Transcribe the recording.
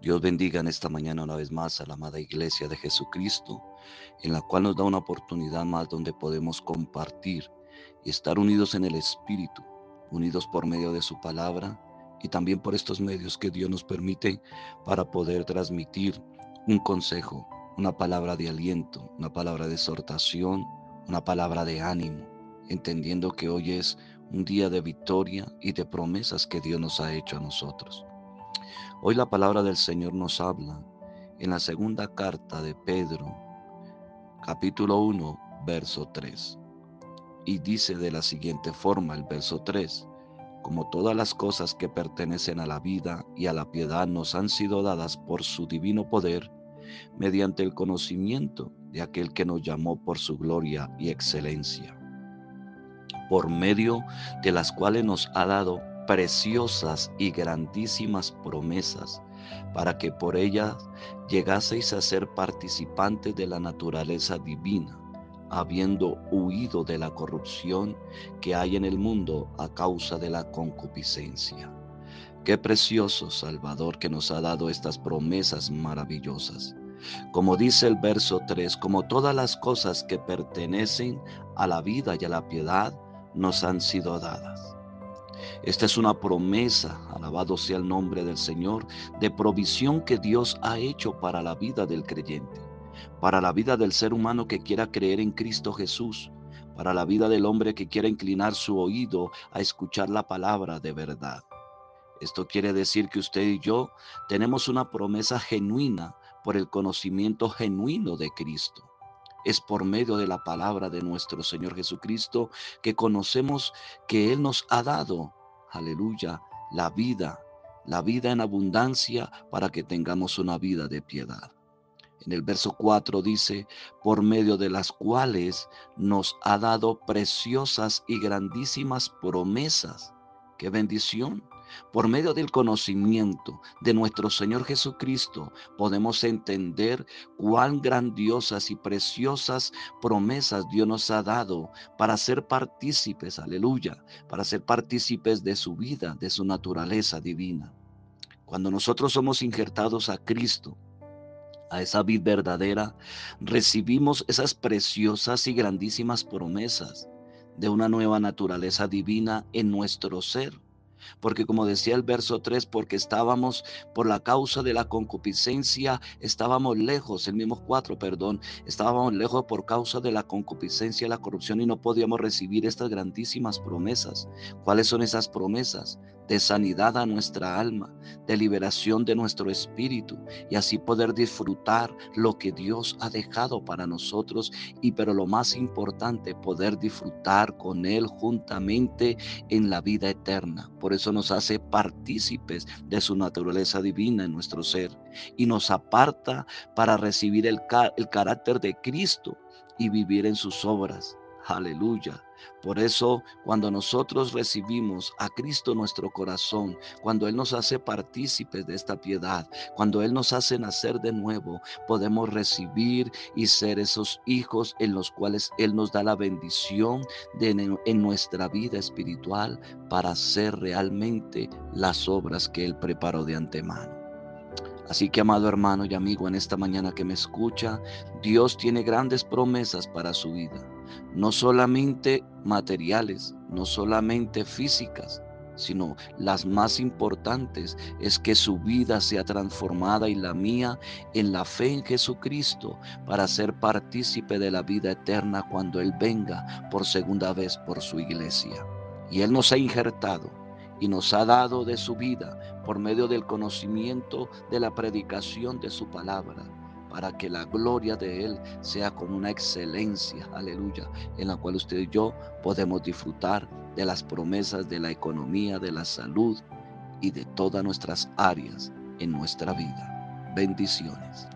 Dios bendiga en esta mañana una vez más a la amada Iglesia de Jesucristo, en la cual nos da una oportunidad más donde podemos compartir y estar unidos en el Espíritu, unidos por medio de su palabra y también por estos medios que Dios nos permite para poder transmitir un consejo, una palabra de aliento, una palabra de exhortación, una palabra de ánimo, entendiendo que hoy es un día de victoria y de promesas que Dios nos ha hecho a nosotros. Hoy la palabra del Señor nos habla en la segunda carta de Pedro, capítulo 1, verso 3. Y dice de la siguiente forma el verso 3, como todas las cosas que pertenecen a la vida y a la piedad nos han sido dadas por su divino poder, mediante el conocimiento de aquel que nos llamó por su gloria y excelencia, por medio de las cuales nos ha dado preciosas y grandísimas promesas, para que por ellas llegaseis a ser participantes de la naturaleza divina habiendo huido de la corrupción que hay en el mundo a causa de la concupiscencia. Qué precioso Salvador que nos ha dado estas promesas maravillosas. Como dice el verso 3, como todas las cosas que pertenecen a la vida y a la piedad nos han sido dadas. Esta es una promesa, alabado sea el nombre del Señor, de provisión que Dios ha hecho para la vida del creyente para la vida del ser humano que quiera creer en Cristo Jesús, para la vida del hombre que quiera inclinar su oído a escuchar la palabra de verdad. Esto quiere decir que usted y yo tenemos una promesa genuina por el conocimiento genuino de Cristo. Es por medio de la palabra de nuestro Señor Jesucristo que conocemos que Él nos ha dado, aleluya, la vida, la vida en abundancia para que tengamos una vida de piedad. En el verso 4 dice, por medio de las cuales nos ha dado preciosas y grandísimas promesas. ¡Qué bendición! Por medio del conocimiento de nuestro Señor Jesucristo podemos entender cuán grandiosas y preciosas promesas Dios nos ha dado para ser partícipes, aleluya, para ser partícipes de su vida, de su naturaleza divina. Cuando nosotros somos injertados a Cristo, a esa vid verdadera, recibimos esas preciosas y grandísimas promesas de una nueva naturaleza divina en nuestro ser. Porque como decía el verso 3, porque estábamos por la causa de la concupiscencia, estábamos lejos, el mismo 4, perdón, estábamos lejos por causa de la concupiscencia la corrupción y no podíamos recibir estas grandísimas promesas. ¿Cuáles son esas promesas? de sanidad a nuestra alma, de liberación de nuestro espíritu y así poder disfrutar lo que Dios ha dejado para nosotros y pero lo más importante, poder disfrutar con Él juntamente en la vida eterna. Eso nos hace partícipes de su naturaleza divina en nuestro ser y nos aparta para recibir el, el carácter de Cristo y vivir en sus obras. Aleluya. Por eso, cuando nosotros recibimos a Cristo nuestro corazón, cuando Él nos hace partícipes de esta piedad, cuando Él nos hace nacer de nuevo, podemos recibir y ser esos hijos en los cuales Él nos da la bendición de en nuestra vida espiritual para hacer realmente las obras que Él preparó de antemano. Así que, amado hermano y amigo, en esta mañana que me escucha, Dios tiene grandes promesas para su vida no solamente materiales, no solamente físicas, sino las más importantes es que su vida sea transformada y la mía en la fe en Jesucristo para ser partícipe de la vida eterna cuando Él venga por segunda vez por su iglesia. Y Él nos ha injertado y nos ha dado de su vida por medio del conocimiento de la predicación de su palabra para que la gloria de Él sea con una excelencia, aleluya, en la cual usted y yo podemos disfrutar de las promesas de la economía, de la salud y de todas nuestras áreas en nuestra vida. Bendiciones.